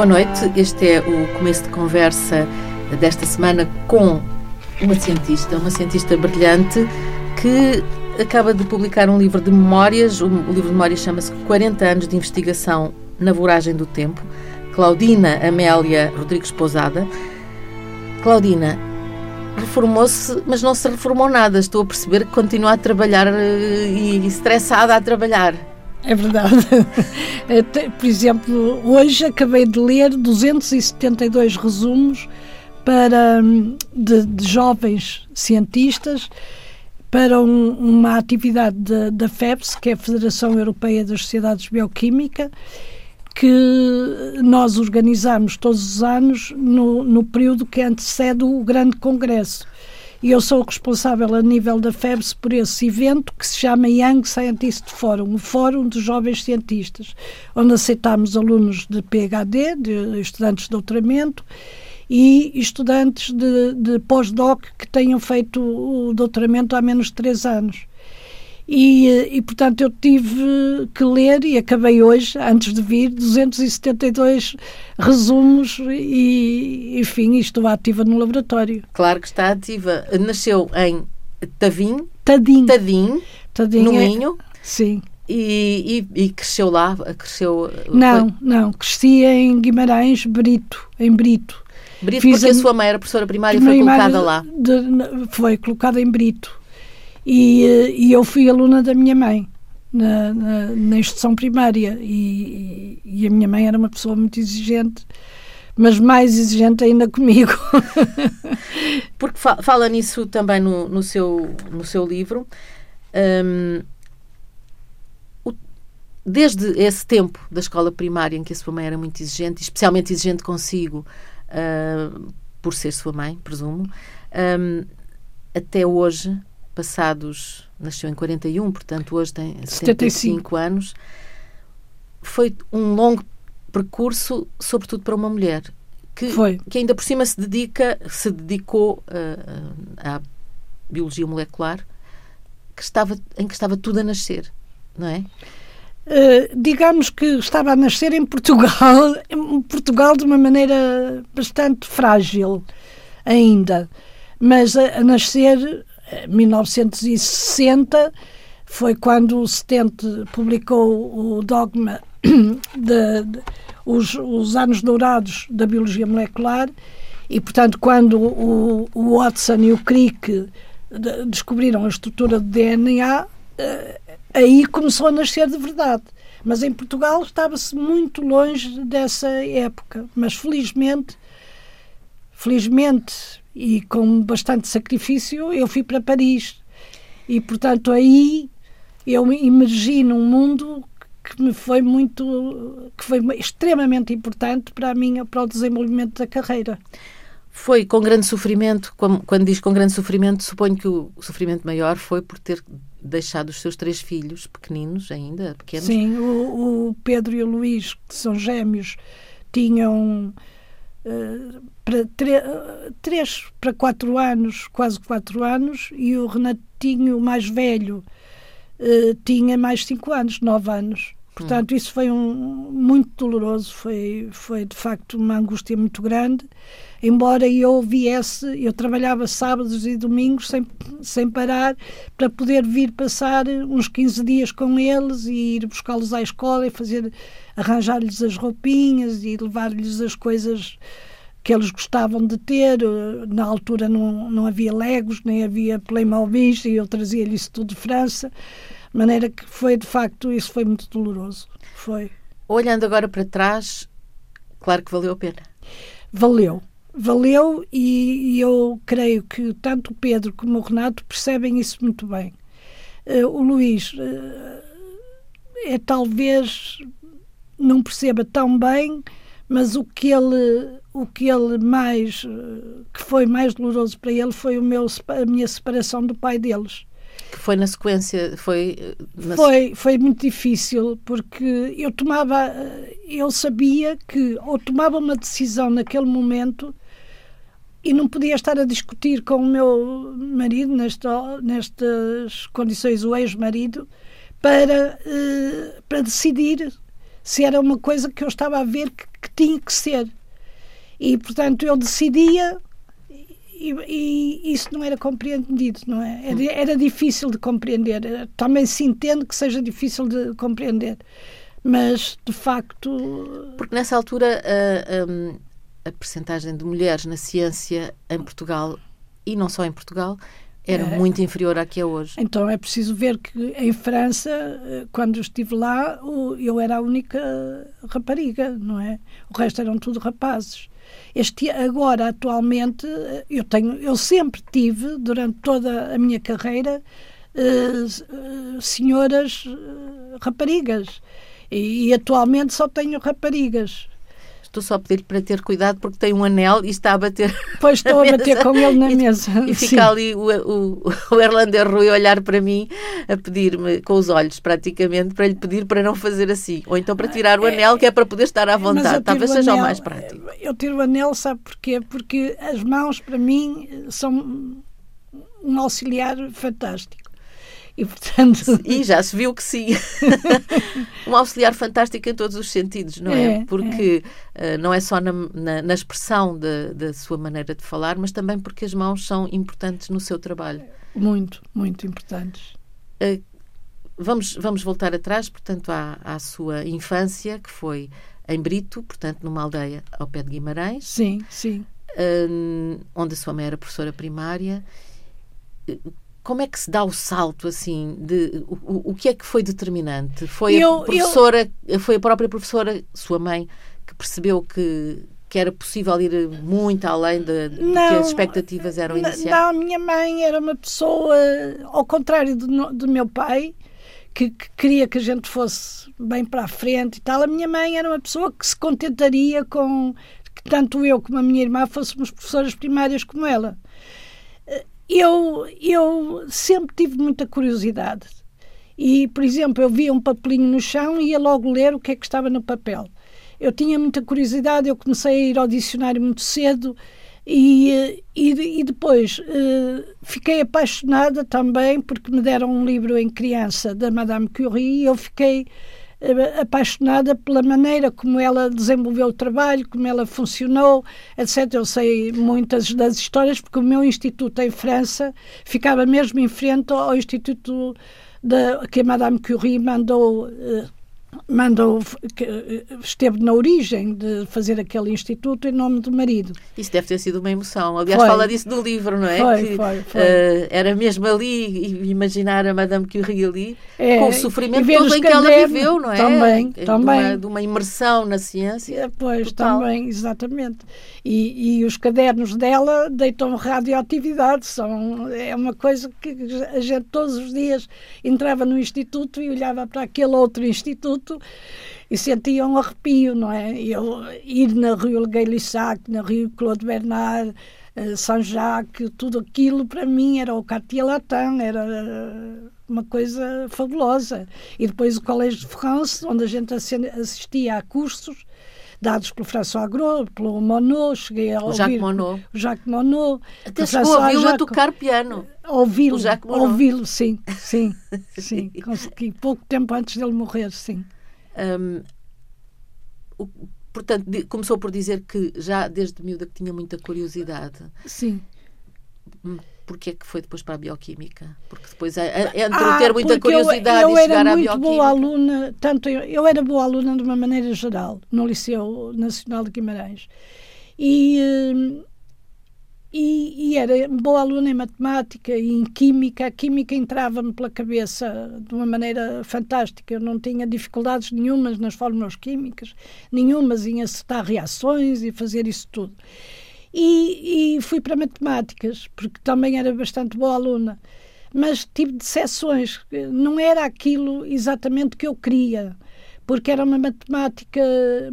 Boa noite. Este é o começo de conversa desta semana com uma cientista, uma cientista brilhante que acaba de publicar um livro de memórias. O livro de memórias chama-se 40 anos de investigação na voragem do tempo. Claudina Amélia Rodrigues Pousada. Claudina, reformou-se, mas não se reformou nada. Estou a perceber que continua a trabalhar eh, e estressada a trabalhar. É verdade. Por exemplo, hoje acabei de ler 272 resumos para, de, de jovens cientistas para um, uma atividade da FEBS, que é a Federação Europeia das Sociedades Bioquímica, que nós organizamos todos os anos no, no período que antecede o grande congresso. E eu sou responsável a nível da FEBS por esse evento que se chama Young Scientist Forum, o Fórum de Jovens Cientistas, onde aceitamos alunos de PhD, de estudantes de doutoramento, e estudantes de, de pós-doc que tenham feito o doutoramento há menos de três anos. E, e, portanto, eu tive que ler e acabei hoje, antes de vir, 272 resumos e, enfim, estou ativa no laboratório. Claro que está ativa. Nasceu em Tavim. Tadim. Tadim. Tadim no é, Minho. Sim. E, e, e, cresceu lá? Cresceu, não, não. Cresci em Guimarães, Brito, em Brito. Brito Fiz porque a... a sua mãe era professora primária e foi colocada lá? De, foi colocada em Brito. E, eh, e eu fui aluna da minha mãe na, na, na instrução primária e, e, a minha mãe era uma pessoa muito exigente mas mais exigente ainda comigo. Porque fala nisso também no, no, seu, no seu livro. Um, desde esse tempo da escola primária em que a sua mãe era muito exigente, especialmente exigente consigo, uh, por ser sua mãe, presumo, um, até hoje, passados, nasceu em 41, portanto hoje tem 75, 75 anos, foi um longo percurso, sobretudo para uma mulher que, foi. que ainda por cima se dedica, se dedicou uh, à biologia molecular, que estava, em que estava tudo a nascer, não é? Uh, digamos que estava a nascer em Portugal, em Portugal de uma maneira bastante frágil ainda, mas a, a nascer 1960 foi quando o Setente publicou o dogma de, de os, os, anos dourados da biologia molecular e, portanto, quando o, o Watson e o Crick de, descobriram a estrutura do DNA, eh, aí começou a nascer de verdade. Mas em Portugal estava-se muito longe dessa época. Mas felizmente, felizmente e com bastante sacrifício eu fui para Paris. E portanto aí eu me imergi num mundo que me foi muito que foi extremamente importante para a minha para o desenvolvimento da carreira. Foi com grande sofrimento quando, diz com grande sofrimento suponho que o sofrimento maior foi por ter deixado os seus três filhos pequeninos ainda pequenos. Sim o, o Pedro e o Luís que são gêmeos tinham para três para quatro anos, quase quatro anos, e o Renatinho, o mais velho, uh, tinha mais cinco anos, nove anos. Portanto, hum. isso foi um, muito doloroso, foi, foi de facto uma angústia muito grande. Embora eu viesse, eu trabalhava sábados e domingos sem, sem parar para poder vir passar uns 15 dias com eles e ir buscá-los à escola e fazer arranjar-lhes as roupinhas e levar-lhes as coisas que eles gostavam de ter. Na altura não, não havia Legos, nem havia Playmobil e eu trazia-lhe isso tudo de França. De maneira que foi, de facto, isso foi muito doloroso. Foi. Olhando agora para trás, claro que valeu a pena. Valeu. Valeu e, e eu creio que tanto o Pedro como o Renato percebem isso muito bem. Uh, o Luís uh, é talvez não perceba tão bem, mas o que ele o que ele mais que foi mais doloroso para ele foi o meu a minha separação do pai deles que foi na sequência foi na... foi foi muito difícil porque eu tomava eu sabia que ou tomava uma decisão naquele momento e não podia estar a discutir com o meu marido nesta, nestas condições o ex-marido para uh, para decidir se era uma coisa que eu estava a ver que, que tinha que ser. E, portanto, eu decidia e, e, isso não era compreendido, não é? Era, era, difícil de compreender. Também se entende que seja difícil de compreender, mas de facto. Porque nessa altura a, a, a percentagem de mulheres na ciência em Portugal e não só em Portugal era é. muito inferior à que é hoje. Então é preciso ver que em França, quando estive lá, eu era a única rapariga, não é? O resto eram tudo rapazes. Este agora atualmente eu tenho, eu sempre tive durante toda a minha carreira uh, senhoras raparigas e, e atualmente só tenho raparigas. Estou só a pedir-lhe para ter cuidado porque tem um anel e está a bater. Pois estou a bater com ele na mesa. E fica ali o, o, o Erlander Rui a olhar para mim, a pedir-me com os olhos praticamente, para lhe pedir para não fazer assim. Ou então para tirar o é, anel, que é para poder estar à vontade. Talvez seja o mais prático. Eu tiro o anel, sabe porquê? Porque as mãos, para mim, são um auxiliar fantástico. E, portanto... e já se viu que sim. um auxiliar fantástico em todos os sentidos, não é? é porque é. Uh, não é só na, na, na expressão da sua maneira de falar, mas também porque as mãos são importantes no seu trabalho. Muito, muito importantes. Uh, vamos, vamos voltar atrás, portanto, à, à sua infância, que foi em Brito, portanto, numa aldeia ao pé de Guimarães. Sim, sim. Uh, onde a sua mãe era professora primária como é que se dá o salto assim de o, o que é que foi determinante? Foi eu, a professora eu... foi a própria professora sua mãe que percebeu que que era possível ir muito além de, de não, que as expectativas eram iniciais? não minha mãe era uma pessoa ao contrário do, do meu pai que, que, queria que a gente fosse bem para a frente e tal a minha mãe era uma pessoa que se contentaria com que tanto eu como a minha irmã fôssemos professoras primárias como ela eu, eu sempre tive muita curiosidade. E, por exemplo, eu via um papelinho no chão e ia logo ler o que é que estava no papel. Eu tinha muita curiosidade, eu comecei a ir ao dicionário muito cedo e, e, e depois uh, fiquei apaixonada também porque me deram um livro em criança da Madame Curie e eu fiquei apaixonada pela maneira como ela desenvolveu o trabalho, como ela funcionou, etc. Eu sei muitas das histórias porque o meu instituto em França ficava mesmo em frente ao instituto da, que a Madame Curie mandou uh, mandou, esteve na origem de fazer aquele instituto em nome do marido. Isso deve ter sido uma emoção. Aliás, foi. fala disso no livro, não é? Foi, que, foi, foi. Uh, era mesmo ali, imaginar a Madame Curie ali, é, com o sofrimento todo em que ela viveu, não é? Também, de também. Uma, de uma imersão na ciência. É, pois, total. também, exatamente. E, e os cadernos dela deitam radioatividade, são, é uma coisa que a gente todos os dias entrava no instituto e olhava para aquele outro instituto e sentia um arrepio, não é? Eu ir na Rue Gay-Lussac, na Rue Claude Bernard, uh, Saint-Jacques, tudo aquilo para mim era o Cartier Latin, era uma coisa fabulosa. E depois o Collège de France, onde a gente assistia a cursos dados pelo François Gros, pelo Monod, cheguei a ouvir... O Jacques Monod. O Jacques Monod. Até chegou a ouvi-lo a tocar piano. Ouvi-lo, ouvi-lo, sim, sim, sim. Consegui, pouco tempo antes dele morrer, sim. Um, o, portanto, começou por dizer que já desde miúda que tinha muita curiosidade. Sim. Hum, Porquê é que foi depois para a bioquímica? Porque depois, entre ah, ter muita curiosidade eu, eu e chegar à bioquímica... Eu era muito boa aluna, tanto eu, eu era boa aluna de uma maneira geral, no Liceu Nacional de Guimarães. E, hum, e, e, era boa aluna em matemática e em química. A química entrava-me pela cabeça de uma maneira fantástica. Eu não tinha dificuldades nenhumas nas fórmulas químicas, nenhumas em acertar reações e fazer isso tudo. E, e fui para matemáticas, porque também era bastante boa aluna. Mas tive decepções. Não era aquilo exatamente que eu queria porque era uma matemática,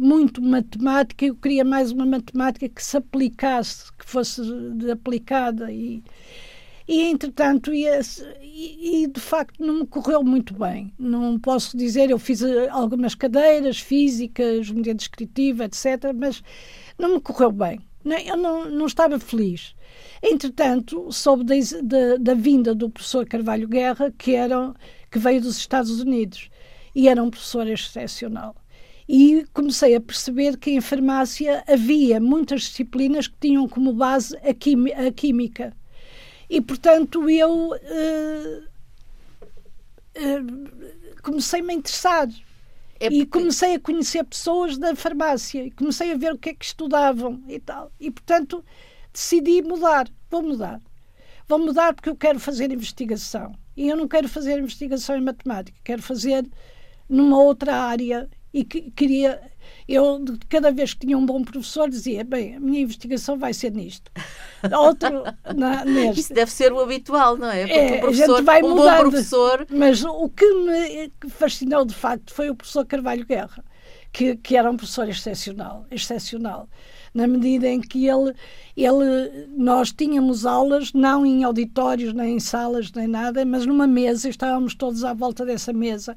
muito matemática, eu queria mais uma matemática que se aplicasse, que fosse aplicada e, e entretanto, e, e, de facto não me correu muito bem. Não posso dizer, eu fiz eh, algumas cadeiras, físicas, geometria descritiva, etc., mas não me correu bem. Eu não, não estava feliz. Entretanto, soube da, da, da vinda do professor Carvalho Guerra, que, era, que veio dos Estados Unidos e era um professor excepcional. e comecei a perceber que em farmácia havia muitas disciplinas que tinham como base a, a química. E, portanto, eu uh, uh, comecei-me a interessar. É porque... E comecei a conhecer pessoas da farmácia. E comecei a ver o que é que estudavam e tal. E, portanto, decidi mudar. Vou mudar. Vou mudar porque eu quero fazer investigação. E eu não quero fazer investigação em matemática. Quero fazer numa outra área e que, queria. Eu, cada vez que tinha um bom professor, dizia: Bem, a minha investigação vai ser nisto. Outro, na, neste. Isso deve ser o habitual, não é? Porque é, professor, vai um mudando, bom professor. Mas o que me fascinou, de facto, foi o professor Carvalho Guerra, que, que era um professor excepcional. excepcional na medida em que ele, ele, nós tínhamos aulas não em auditórios, nem em salas, nem nada, mas numa mesa, estávamos todos à volta dessa mesa,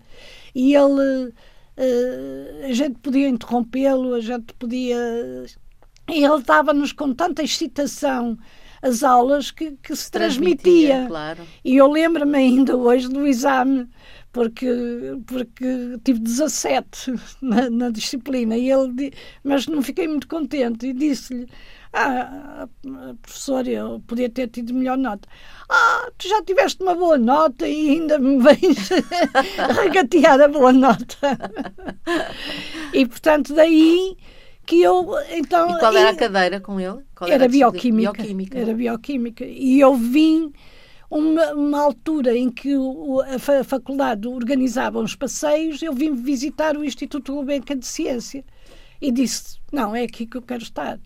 e ele uh, a gente podia interrompê-lo, a gente podia. E ele estava-nos com tanta excitação as aulas que, que se transmitia. transmitia. Claro. E eu lembro-me ainda hoje do exame, porque, porque tive 17 na, na disciplina, e ele, mas não fiquei muito contente e disse-lhe: ah, professor, eu podia ter tido melhor nota. Ah, tu já tiveste uma boa nota e ainda me vens regatear a boa nota. e portanto, daí que eu então. E qual era a cadeira com ele? Era, era bioquímica, bioquímica. Era bioquímica. E eu vim uma, uma altura em que o, a faculdade organizava uns passeios, eu vim visitar o Instituto Gulbenkian de Ciência e disse: Não, é aqui que eu quero estar.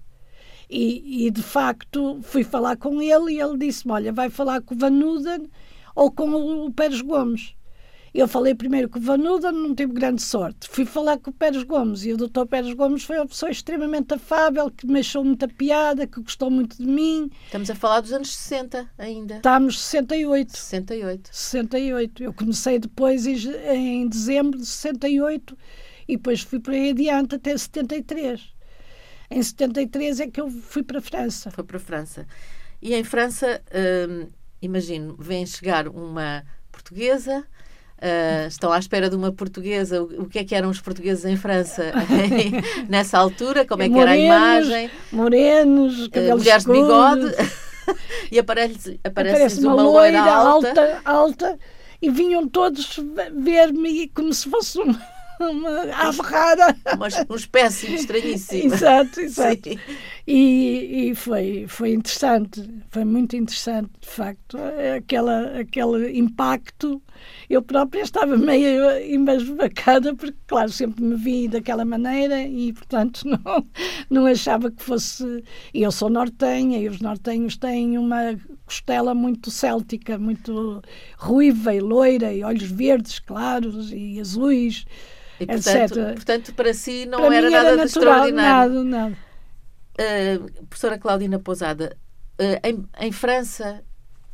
E, e, de facto fui falar com ele e ele disse-me: Olha, vai falar com o Van Nuden ou com o, Pérez Gomes. Eu falei primeiro com o Van Nuden, não tive grande sorte. Fui falar com o Pérez Gomes e o Dr. Pérez Gomes foi uma pessoa extremamente afável, que me achou muita piada, que gostou muito de mim. Estamos a falar dos anos 60 ainda. Estamos 68. 68. 68. Eu comecei depois em, em dezembro de 68 e depois fui para aí adiante até 73. Em 73 é que eu fui para a França. Foi para a França. E em França, hum, imagino, vem chegar uma portuguesa, Uh, estão à espera de uma portuguesa. O, que é que eram os portugueses em França nessa altura? Como é que era a imagem? Morenos, uh, mulheres de bigode. e aparece, aparece, aparece uma, uma loira, loira alta. alta. alta. e vinham todos ver-me como se fosse uma uma ave rara. um espécime estranhíssimo. exato, exato. E, e, foi, foi interessante, foi muito interessante, de facto, aquela, aquele impacto. Eu própria estava meio embasbacada, porque, claro, sempre me vi daquela maneira e, portanto, não, não achava que fosse. E eu sou nortenha e os nortenhos têm uma costela muito céltica, muito ruiva e loira, e olhos verdes claros e azuis. E, portanto, portanto, para si não para era nada era natural, de extraordinário. Nada, nada. Uh, professora Claudina Pousada, uh, em, em, França,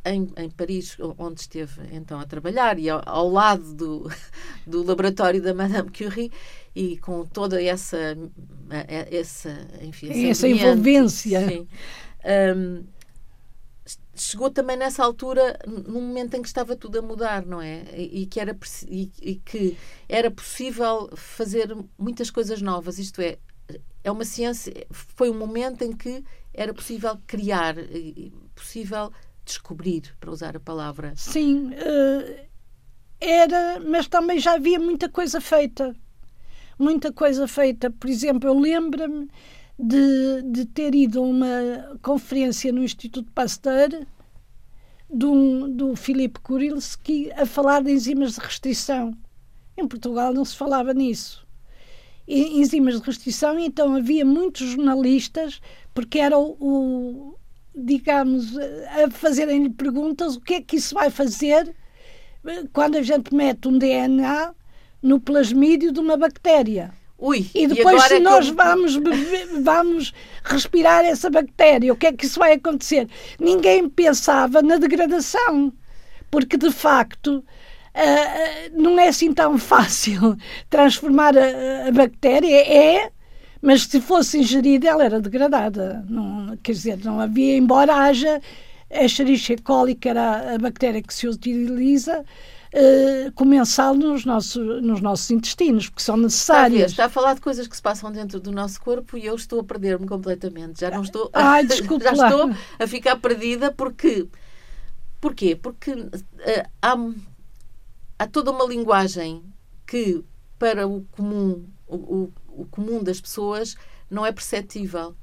em, em, Paris, onde esteve então a trabalhar, e ao, ao, lado do, do laboratório da Madame Curie, e com toda essa, essa, enfim, essa, essa envolvência. Sim, um, chegou também nessa altura, num momento em que estava tudo a mudar, não é? E, que, era, e, e, que era possível fazer muitas coisas novas, isto é, é uma ciência, foi um momento em que era possível criar, possível descobrir, para usar a palavra. Sim, uh, era, mas também já havia muita coisa feita. Muita coisa feita. Por exemplo, eu lembro-me de, de ter ido a uma conferência no Instituto Pasteur do, do Filipe Kurilski a falar de enzimas de restrição. Em Portugal não se falava nisso. Enzimas de restrição, então havia muitos jornalistas, porque era o, o digamos, a fazerem-lhe perguntas o que é que isso vai fazer quando a gente mete um DNA no plasmídio de uma bactéria. Ui, e depois, e se é nós eu... vamos, vamos respirar essa bactéria, o que é que isso vai acontecer? Ninguém pensava na degradação, porque de facto. Uh, não é assim tão fácil transformar a, a, bactéria, é, mas se fosse ingerida ela era degradada. Não, quer dizer, não havia, embora haja a Escherichia coli, que era a bactéria que se utiliza, uh, comensal nos nossos, nos nossos intestinos, porque são necessárias. Está a, está a falar de coisas que se passam dentro do nosso corpo e eu estou a perder-me completamente. Já não estou. Ai, desculpa já estou a ficar perdida porque. Porquê? Porque uh, há, há toda uma linguagem que para o comum, o, o, o comum das pessoas não é perceptível.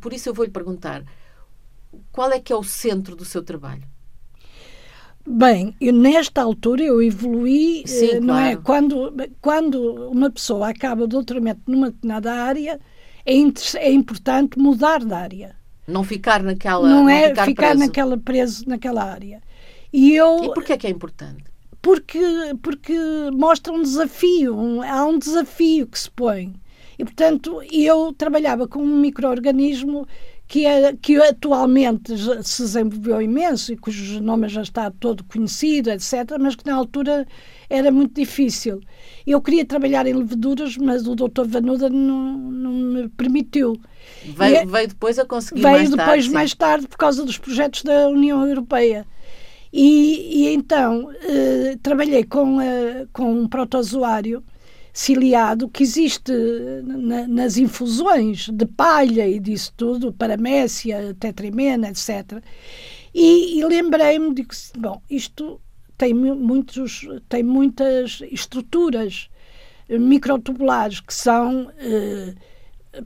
Por isso eu vou lhe perguntar qual é que é o centro do seu trabalho? Bem, eu, nesta altura eu evoluí, Sim, eh, não é? claro. é? Quando, quando uma pessoa acaba o doutoramento numa determinada área, é, é importante mudar de área. Não ficar naquela Não, não é ficar, ficar preso. naquela preso naquela área. E eu E porquê é que é importante? Porque porque mostra um desafio, um, há um desafio que se põe. E portanto, eu trabalhava com um microorganismo que, é, que atualmente se desenvolveu imenso e cujo genoma já está todo conhecido, etc., mas que na altura era muito difícil. Eu queria trabalhar em leveduras, mas o Dr. Vanuda não, não me permitiu. Veio, e, veio depois a conseguir veio mais depois tarde, mais tarde por causa dos projetos da União Europeia. E, e então eh, trabalhei com, eh, com um protozoário ciliado que existe na, nas infusões de palha e disso tudo, paramécia, tetrimena, etc. E, e lembrei-me de que, bom, isto tem, muitos, tem muitas estruturas microtubulares que são eh,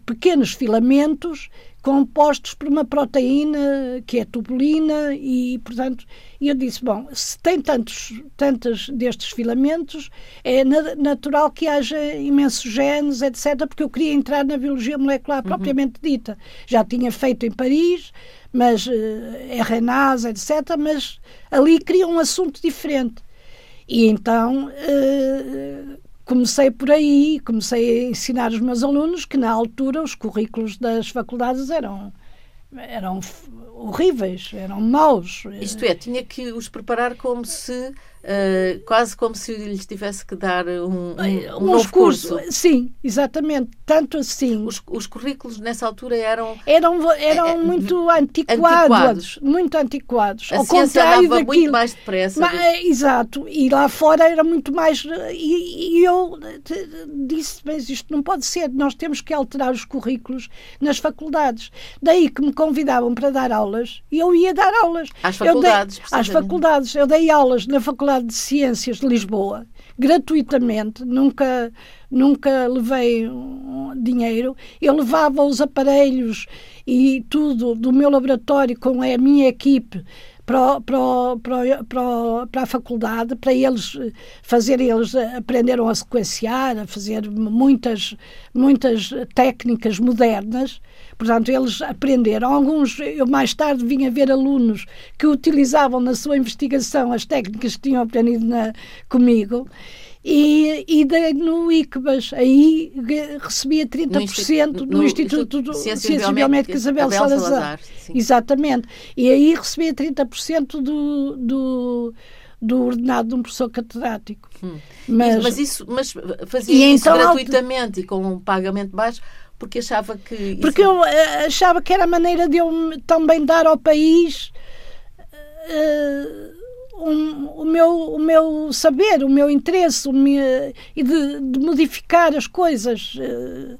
pequenos filamentos compostos por uma proteína que é tubulina e, portanto, eu disse, bom, se tem tantos, tantos destes filamentos, é natural que haja imensos genes, etc., porque eu queria entrar na biologia molecular uhum. propriamente dita. Já tinha feito em Paris, mas uh, RNAs, etc., mas ali queria um assunto diferente. E então... Uh, comecei por aí, comecei a ensinar os meus alunos que na altura os currículos das faculdades eram eram horríveis, eram maus. Isto é, tinha que os preparar como se Uh, quase como se lhes tivesse que dar um, um, um novo curso. Sim, exatamente. Tanto assim. Os, os currículos nessa altura eram. Eram, eram é, muito antiquados, antiquados, Muito antiquados. A Ao contrário daquilo. muito mais depressa. Mas, exato. E lá fora era muito mais. E, e eu disse: mas isto não pode ser. Nós temos que alterar os currículos nas faculdades. Daí que me convidavam para dar aulas e eu ia dar aulas. Às faculdades. Dei, às faculdades. Eu dei aulas na faculdade Faculdade de Ciências de Lisboa, gratuitamente, nunca, nunca levei dinheiro. Eu levava os aparelhos e tudo do meu laboratório com a minha equipe para, para, para, para, a faculdade, para eles fazerem, eles aprenderam a sequenciar, a fazer muitas, muitas técnicas modernas. Portanto, eles aprenderam. Alguns, eu mais tarde vinha ver alunos que utilizavam na sua investigação as técnicas que tinham aprendido na, comigo. E, e dei no ICBAS, aí recebia 30% no, Instituto, no, no Instituto de Ciências, Ciências Biomédicas Abel Salazar. Salazar Exatamente. E aí recebia 30% do, do, do ordenado de um professor catedrático. Hum. Mas, mas, isso mas fazia isso então, gratuitamente e com um pagamento baixo porque achava que. Isso... Porque eu uh, achava que era a maneira de eu também dar ao país. Uh, um, o, meu, o meu saber, o meu interesse o meu, e de, de, modificar as coisas. Uh,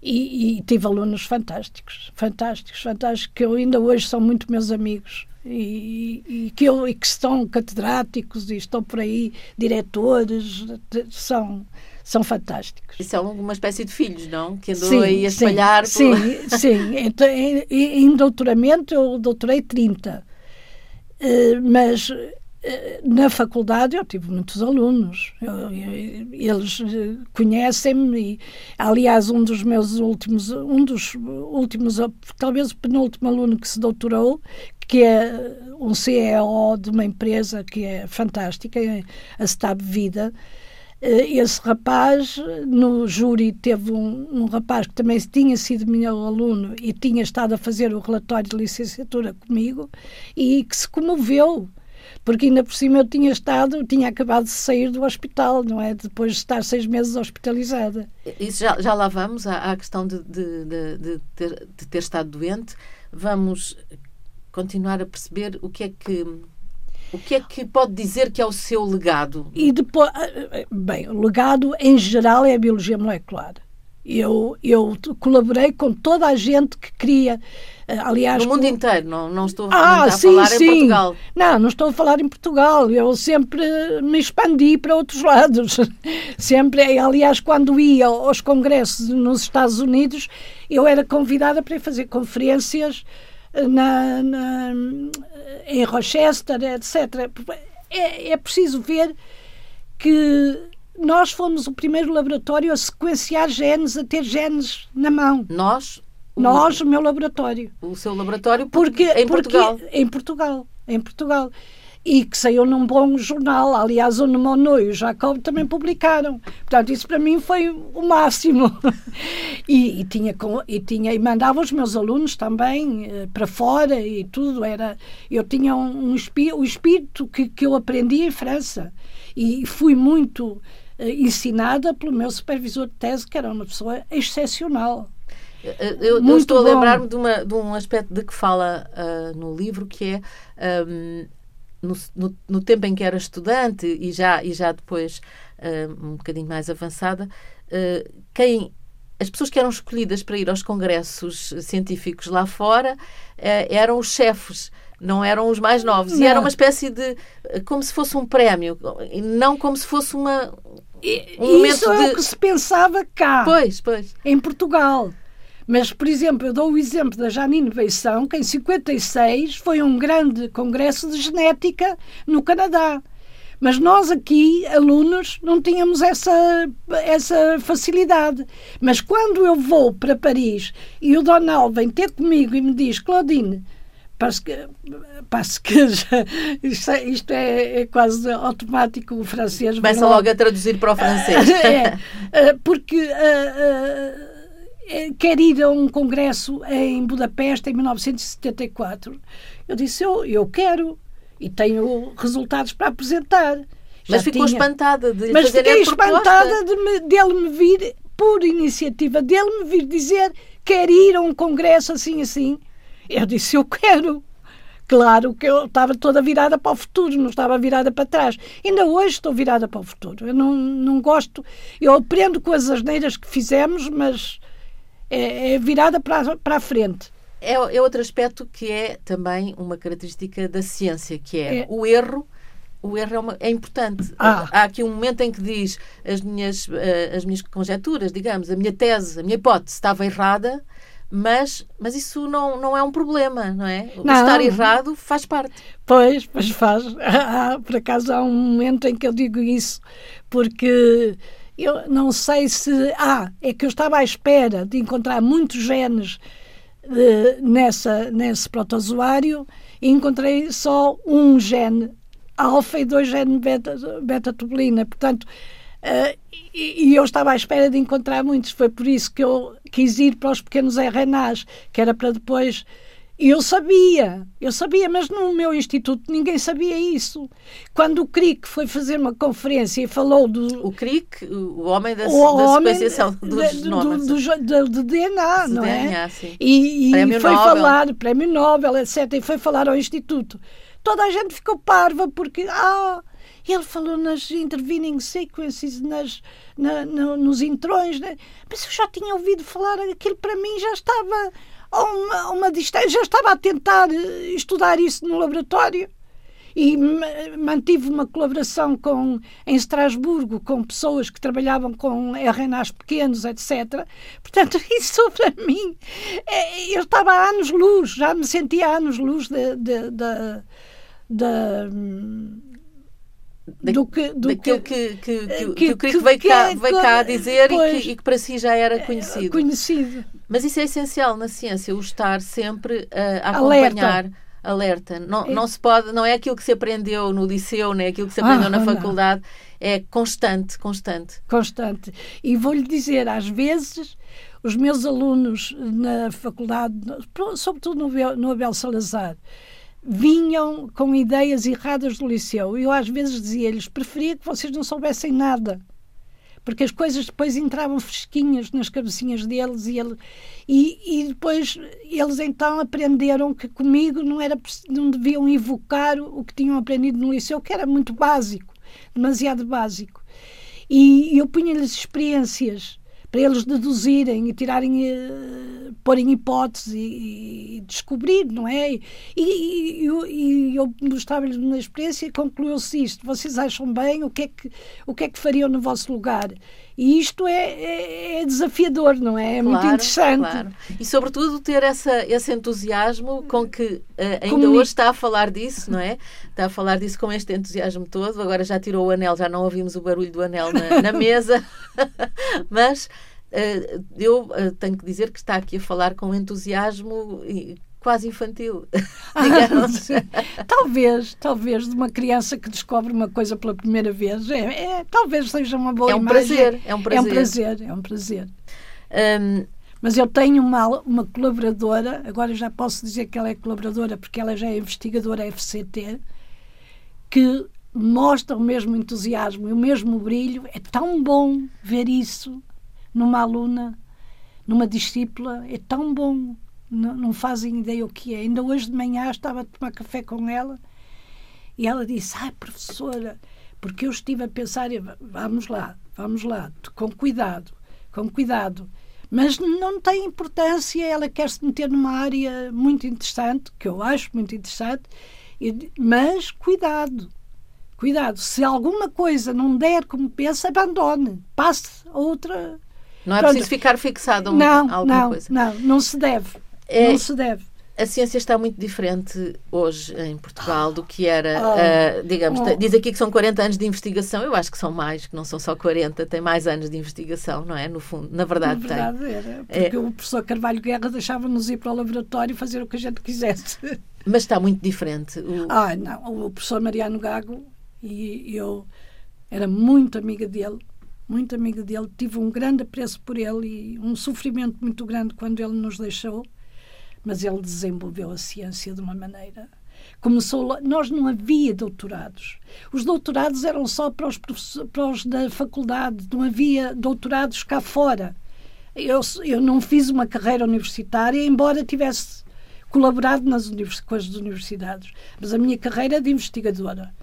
e, e, tive alunos fantásticos, fantásticos, fantásticos, que eu ainda hoje são muito meus amigos. E, e, que, eu, e que estão catedráticos e estão por aí diretores, são, são fantásticos. E são uma espécie de filhos, não? Que andou sim, aí a espalhar. Sim, por... sim. sim. Então, em, em doutoramento eu doutorei 30. Uh, eh, mas eh, na faculdade eu tive muitos alunos, eu, eu, eles eh, conhecem-me aliás um dos meus últimos, um dos últimos, talvez o penúltimo aluno que se doutorou, que é um CEO de uma empresa que é fantástica, a Stab Vida, esse rapaz, no júri, teve um, um, rapaz que também tinha sido meu aluno e tinha estado a fazer o relatório de licenciatura comigo e que se comoveu. Porque ainda por cima eu tinha estado, tinha acabado de sair do hospital, não é? Depois de estar seis meses hospitalizada. Isso já, já lá vamos à, à questão de, de, de, de, ter, de ter estado doente. Vamos continuar a perceber o que é que O que é que pode dizer que é o seu legado? E depois, bem, o legado em geral é a biologia molecular. Eu, eu colaborei com toda a gente que queria. Eh, aliás, no mundo com... inteiro, não, não estou ah, a sim, falar sim. em Portugal. Não, não estou a falar em Portugal. Eu sempre me expandi para outros lados. sempre, aliás, quando ia aos congressos nos Estados Unidos, eu era convidada para ir fazer conferências na, na, em Rochester, etc. É, é preciso ver que nós fomos o primeiro laboratório a sequenciar genes, a ter genes na mão. Nós? Nós, o meu laboratório. O seu laboratório porque, em Portugal? Porque, em Portugal. Em Portugal. E que saiu num bom jornal. Aliás, o Nemono e o Jacob também publicaram. Portanto, isso para mim foi o máximo. e, e, tinha, e tinha e mandava os meus alunos também eh, para fora e tudo. Era, eu tinha um, um espírito, o espírito que, que eu aprendi em França. E fui muito eh, ensinada pelo meu supervisor de tese, que era uma pessoa excepcional. Eu, eu estou bom. a lembrar-me de, de, um aspecto de que fala uh, no livro, que é um, no, no, no, tempo em que era estudante e já, e já depois uh, um bocadinho mais avançada, uh, quem as pessoas que eram escolhidas para ir aos congressos científicos lá fora eram os chefes não eram os mais novos. Não. E era uma espécie de. como se fosse um prémio, não como se fosse uma. Um Isso é de... o que se pensava cá. Pois, pois. Em Portugal. Mas, por exemplo, eu dou o exemplo da Janine Beição, que em 56 foi um grande congresso de genética no Canadá. Mas nós aqui, alunos, não tínhamos essa, essa facilidade. Mas quando eu vou para Paris e o Donald vem ter comigo e me diz, Claudine, Parece que, parece que isto, é, isto é, é, quase automático o francês. Começa logo, logo a traduzir para o francês. é, é porque uh, uh, quer ir a um congresso em Budapeste em 1974. Eu disse, eu, eu quero e tenho resultados para apresentar. Mas ficou tinha. espantada de Mas fiquei espantada de me, dele me vir, por iniciativa dele me vir dizer quer ir a um congresso assim assim eu disse, eu quero. Claro que eu estava toda virada para o futuro, não estava virada para trás. Ainda hoje estou virada para o futuro. Eu não, não gosto. Eu aprendo com as asneiras que fizemos, mas é, é virada para, para a frente. É, é, outro aspecto que é também uma característica da ciência, que é, é. o erro. O erro é, uma, é importante. Ah. Há aqui um momento em que diz as minhas, uh, as minhas conjecturas, digamos, a minha tese, a minha hipótese estava errada mas, mas isso não, não é um problema, não é? Não. Estar errado faz parte. Pois, pois faz. por acaso há um momento em que eu digo isso, porque eu não sei se. Ah, é que eu estava à espera de encontrar muitos genes de, nessa, nesse protozoário e encontrei só um gene alfa e dois genes beta-tubulina. Beta Portanto, uh, e, e, eu estava à espera de encontrar muitos. Foi por isso que eu quis ir para os pequenos RNAs, que era para depois. Eu sabia, eu sabia, mas no meu instituto ninguém sabia isso. Quando o Crick foi fazer uma conferência e falou do. O Crick, o homem da, o da homem sequenciação dos genomas. Do, do, do, DNA, não é? DNA, sim. E, e foi Nobel. falar, prémio Nobel, etc. E foi falar ao instituto. Toda a gente ficou parva porque. Ah, ele falou nas intervening sequences, nas, na, na, nos intrões, né? mas eu já tinha ouvido falar, aquilo para mim já estava a uma, uma distância, já estava a tentar eh, estudar isso no laboratório e mantive uma colaboração com, em Estrasburgo com pessoas que trabalhavam com RNAs pequenos, etc. Portanto, isso para mim, é, eu estava há anos-luz, já me sentia há anos-luz da do que, do daquilo que, que, que, que, que, que veio, cá, veio cá a dizer pois, e, que, e que para si já era é, conhecido. conhecido. Mas isso é essencial na ciência, o estar sempre uh, a acompanhar. Alerta. alerta. Não, é. não se pode, não é aquilo que se aprendeu no liceu, nem aquilo que se aprendeu ah, na faculdade, não. é constante, constante. Constante. E vou-lhe dizer, às vezes, os meus alunos na faculdade, sobretudo no, no Abel Salazar, vinham com ideias erradas do liceu. Eu às vezes dizia-lhes, preferia que vocês não soubessem nada. porque as coisas depois entravam fresquinhas nas cabecinhas deles e, ele, e, e depois eles então aprenderam que comigo não, era, não deviam evocar o que tinham aprendido no liceu, que era muito básico, demasiado básico. E eu punha-lhes experiências para eles deduzirem e tirarem, uh, porem hipóteses e, e, descobrir, não é? E, e, e eu mostrava-lhes uma experiência e concluiu-se isto. Vocês acham bem? O que, é que, o que é que fariam no vosso lugar? E isto é, é, é desafiador, não é? É claro, muito interessante. Claro. E, sobretudo, ter essa, esse entusiasmo com que uh, ainda Comunico. hoje está a falar disso, não é? Está a falar disso com este entusiasmo todo. Agora já tirou o anel, já não ouvimos o barulho do anel na, na mesa. Mas Uh, eu uh, tenho que dizer que está aqui a falar com entusiasmo quase infantil, digamos. Ah, talvez, talvez de uma criança que descobre uma coisa pela primeira vez. É, é talvez seja uma boa é um imagem. Prazer, é um prazer. É um prazer, é um prazer. Um, mas eu tenho uma, uma colaboradora, agora já posso dizer que ela é colaboradora porque ela já é investigadora FCT, que mostra o mesmo entusiasmo e o mesmo brilho. É tão bom ver isso numa aluna, numa discípula, é tão bom. Não, não fazem ideia o que é. Ainda hoje de manhã estava a tomar café com ela e ela disse: Ai, professora, porque eu estive a pensar, vamos lá, vamos lá, com cuidado, com cuidado. Mas não tem importância, ela quer se meter numa área muito interessante, que eu acho muito interessante, mas cuidado, cuidado. Se alguma coisa não der como pensa, abandone, passe a outra não é Pronto. preciso ficar fixado a alguma não, coisa. Não, não se deve. É, não se deve. A ciência está muito diferente hoje em Portugal do que era, oh, uh, digamos, oh. diz aqui que são 40 anos de investigação, eu acho que são mais, que não são só 40, tem mais anos de investigação, não é? No fundo, na verdade, na verdade tem. Era, porque é. o professor Carvalho Guerra deixava-nos ir para o laboratório e fazer o que a gente quisesse. Mas está muito diferente. O... Ah, não, o professor Mariano Gago e eu era muito amiga dele, muito amiga dele, tive um grande apreço por ele e um sofrimento muito grande quando ele nos deixou, mas ele desenvolveu a ciência de uma maneira. Começou, nós não havia doutorados. Os doutorados eram só para os, para os da faculdade, não havia doutorados cá fora. Eu, eu não fiz uma carreira universitária, embora tivesse colaborado nas univers, com as universidades, mas a minha carreira é de investigadora.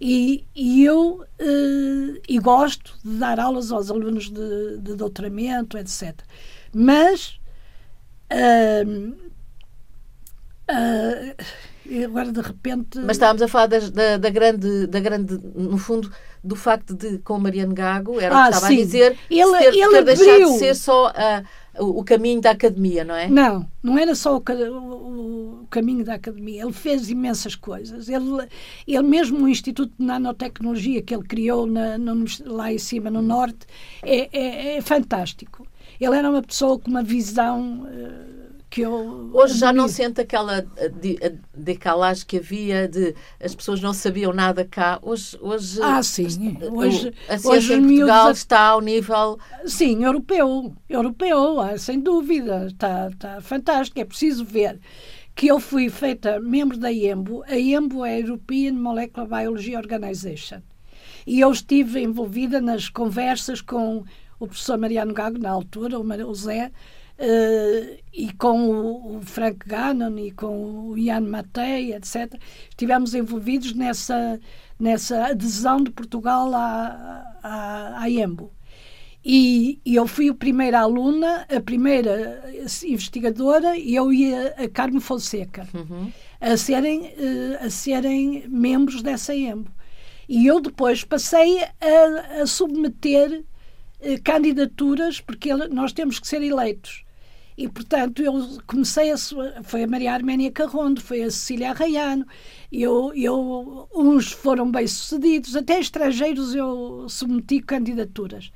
E, e eu uh, e gosto de dar aulas aos alunos de, de doutoramento, etc. Mas uh, uh, agora de repente. Mas estávamos a falar da, da, da, grande, da grande, no fundo, do facto de com Mariano Gago, era ah, o que estava sim. a dizer, ele, ter, ele ter deixado de ser só a o, o, caminho da academia, não é? Não, não era só o, o, o, caminho da academia. Ele fez imensas coisas. Ele, ele mesmo o Instituto de Nanotecnologia que ele criou na, no, lá em cima, no Norte, é, é, é, fantástico. Ele era uma pessoa com uma visão. Uh, que eu. Hoje já não sente aquela eh, decalagem que havia de as pessoas não sabiam nada cá. Hoje. hoje ah, sim. Hoje, a ciência hoje em Portugal está ao nível. Sim, europeu. Europeu, ah, sem dúvida. Está, está fantástico. É preciso ver que eu fui feita membro da IEMBO. A IEMBO é a European Molecular Biology Organization. E eu estive envolvida nas conversas com o professor Mariano Gago, na altura, o Zé, Uh, e com o, o, Frank Gannon e com o Ian Matei, etc., estivemos envolvidos nessa, nessa adesão de Portugal à, à, à EMBO. E, e, eu fui a primeira aluna, a primeira investigadora, e eu e a, a Carmo Fonseca, uhum. a, serem, uh, a serem membros dessa EMBO. E eu depois passei a, a submeter candidaturas, porque nós temos que ser eleitos. E, portanto, eu comecei a. Foi a Maria Arménia Carrondo, foi a Cecília Arraiano, eu, eu, uns foram bem-sucedidos, até estrangeiros eu submeti candidaturas.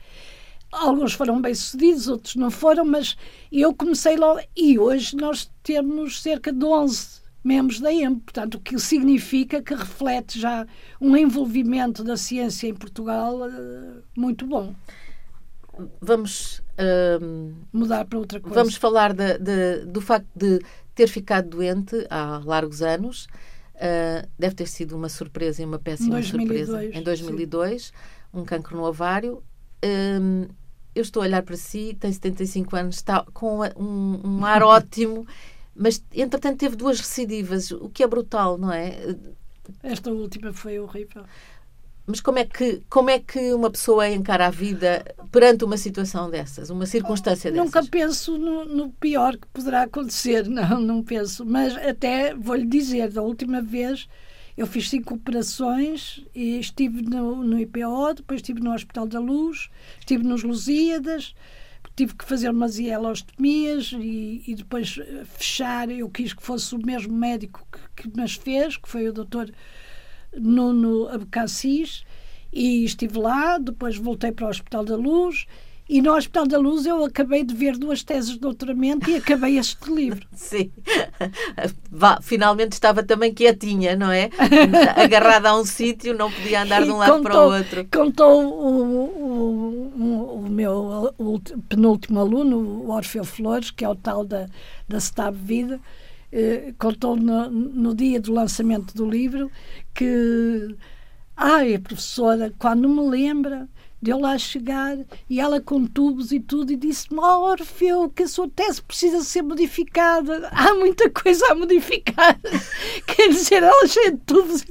Alguns foram bem-sucedidos, outros não foram, mas eu comecei logo. E hoje nós temos cerca de 11 membros da EMP, portanto, o que significa que reflete já um envolvimento da ciência em Portugal uh, muito bom vamos mudar para outra coisa. Vamos falar de, de, do facto de ter ficado doente há largos anos. Uh, deve ter sido uma surpresa e uma péssima 2002, surpresa. Em 2002, sim. um cancro no ovário. eu estou a olhar para si, tem 75 anos, está com um, um ar ótimo, mas entretanto teve duas recidivas, o que é brutal, não é? Esta última foi horrível. Mas como é que como é que uma pessoa encara a vida perante uma situação dessas, uma circunstância dessas? Nunca penso no, no pior que poderá acontecer, não, não penso. Mas até vou-lhe dizer, da última vez eu fiz cinco operações e estive no, no IPO, depois estive no Hospital da Luz, estive nos Lusíadas, tive que fazer umas hielostomias e, e depois fechar. Eu quis que fosse o mesmo médico que, que me fez, que foi o doutor Nuno Abcacis, e estive lá. Depois voltei para o Hospital da Luz e no Hospital da Luz eu acabei de ver duas teses de doutoramento e acabei este livro. Sim. Vá, finalmente estava também quietinha, não é? Agarrada a um sítio, não podia andar de um lado contou, para o outro. Contou o, o, o meu penúltimo aluno, o Orfeu Flores, que é o tal da, da Stab Vida, eh, contou no, no dia do lançamento do livro que. Ai, a professora, quando me lembra de eu lá chegar e ela com tubos e tudo e disse-me, oh, Orfeu, que a sua tese precisa ser modificada. Há muita coisa a modificar. Quer dizer, ela cheia de tubos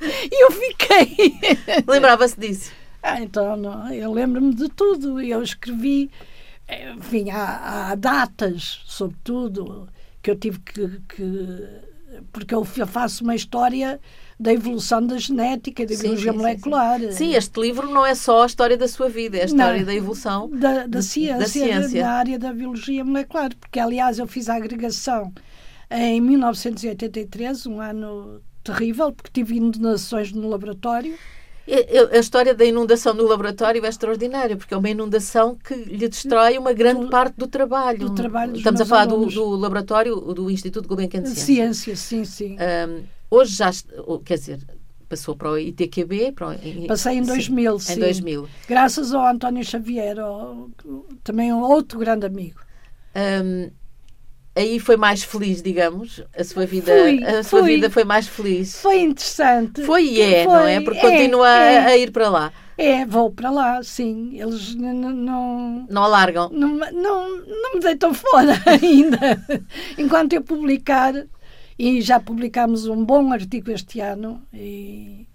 e eu fiquei. Lembrava-se disso? Ah, então, não, eu lembro-me de tudo. Eu escrevi, enfim, há, há datas, sobretudo, que eu tive que, que porque eu faço uma história da evolução da genética, da biologia sim, molecular. Sim, sim, este livro não é só a história da sua vida, é a história não, da evolução da, da, ciência, da ciência, da área da biologia molecular, porque aliás eu fiz a agregação em 1983, um ano terrível, porque tive inundações no laboratório. A história da inundação no laboratório é extraordinária, porque é uma inundação que lhe destrói uma grande do, parte do trabalho. Do trabalho Estamos a falar do, do, laboratório do Instituto Gulbenkian de Ciência. Ciência, sim, sim. Um, hoje já, quer dizer, passou para o ITQB? Para o, Passei em 2000, sim, sim. Em 2000. Graças ao António Xavier, ao, também um outro grande amigo. Um, aí foi mais feliz, digamos, a sua vida, fui, a sua fui. vida foi mais feliz. Foi interessante. Foi e é, foi, não é? Porque é, continua é. A, a ir para lá. É, vou para lá, sim. Eles não. Não alargam. Não, não, não me deitam fora ainda. Enquanto eu publicar, e já publicámos um bom artigo este ano e,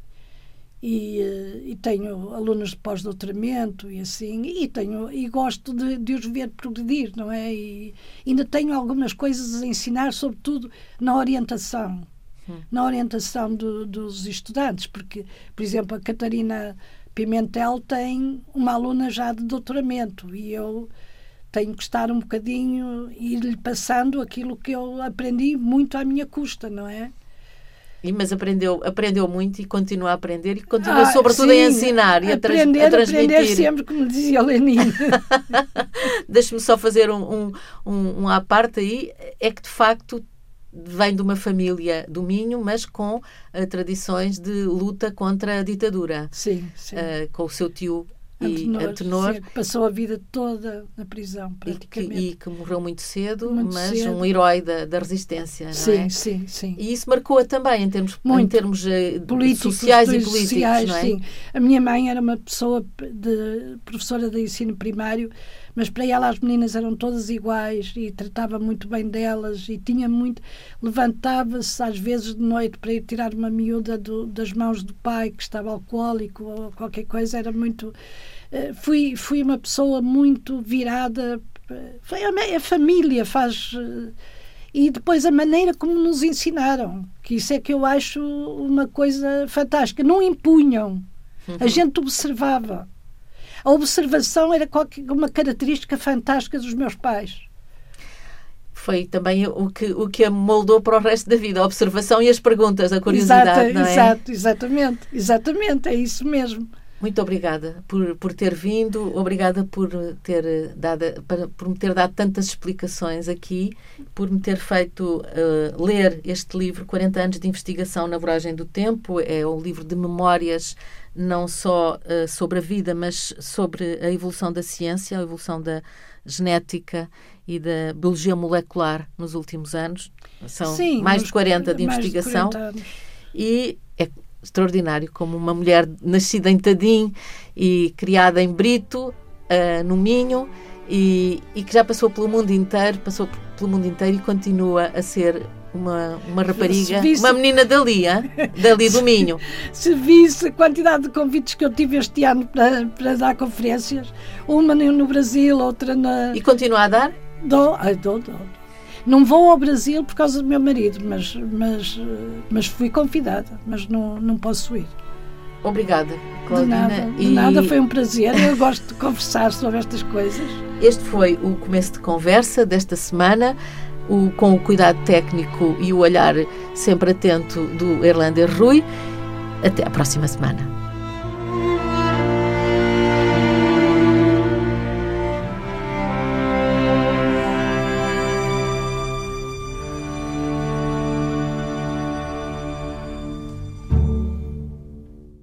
e, eh, e tenho alunos de pós-doutoramento e assim, e tenho e gosto de, de os ver progredir, não é? E ainda tenho algumas coisas a ensinar, sobretudo na orientação, hum. na orientação do, dos estudantes, porque, por exemplo, a Catarina Pimentel tem uma aluna já de doutoramento e eu tenho que estar um bocadinho ir-lhe passando aquilo que eu aprendi muito à minha custa, não é? E, mas aprendeu, aprendeu muito e continua a aprender e continua, ah, sobretudo, sim, a ensinar e a, aprender, a transmitir. Aprender sempre, como dizia Lenin. Deixe-me só fazer um, um, um, um à parte aí. É que, de facto, vem de uma família do Minho, mas com uh, tradições de luta contra a ditadura. Sim, sim. Uh, com o seu tio Antenor, e Antenor sim, passou a vida toda na prisão, praticamente. E que, e que morreu muito cedo, muito mas cedo. um herói da, da resistência, sim, é? Sim, sim. E isso marcou-a também em termos, muito. Em termos eh, políticos, sociais e políticos, sociais, não é? Sim. A minha mãe era uma pessoa de professora de ensino primário, mas para ela as meninas eram todas iguais e tratava muito bem delas e tinha muito... Levantava-se às vezes de noite para ir tirar uma miúda do, das mãos do pai que estava alcoólico ou qualquer coisa, era muito fui, fui uma pessoa muito virada. Foi a, a família faz. Eh, e depois a maneira como nos ensinaram, que isso é que eu acho uma coisa fantástica. Não impunham, a uhum. gente observava. A observação era qualquer, uma característica fantástica dos meus pais foi também o que, o que a moldou para o resto da vida, a observação e as perguntas, a curiosidade, exato, não é? Exato, exatamente, exatamente, é isso mesmo. Muito obrigada por, por ter vindo, obrigada por, ter dado, por me ter dado tantas explicações aqui, por me ter feito uh, ler este livro, 40 anos de investigação na voragem do tempo. É um livro de memórias não só uh, sobre a vida, mas sobre a evolução da ciência, a evolução da genética e da biologia molecular nos últimos anos. São Sim, mais de 40 de investigação. De 40 e é extraordinário, como uma mulher nascida em Tadim e criada em Brito, uh, no Minho, e, e, que já passou pelo mundo inteiro, passou pelo mundo inteiro e continua a ser uma, uma rapariga, visse, uma menina dali, hein? dali do Minho. Se visse a quantidade de convites que eu tive este ano para, para dar conferências, uma no Brasil, outra na. E continua a dar? Dou, dou, dou. Não vou ao Brasil por causa do meu marido, mas, mas, mas fui convidada, mas não, não posso ir. Obrigada, Claudina. De nada, de e... nada, foi um prazer. Eu gosto de conversar sobre estas coisas. Este foi o começo de conversa desta semana, o, com o cuidado técnico e o olhar sempre atento do Erlander Rui. Até a próxima semana.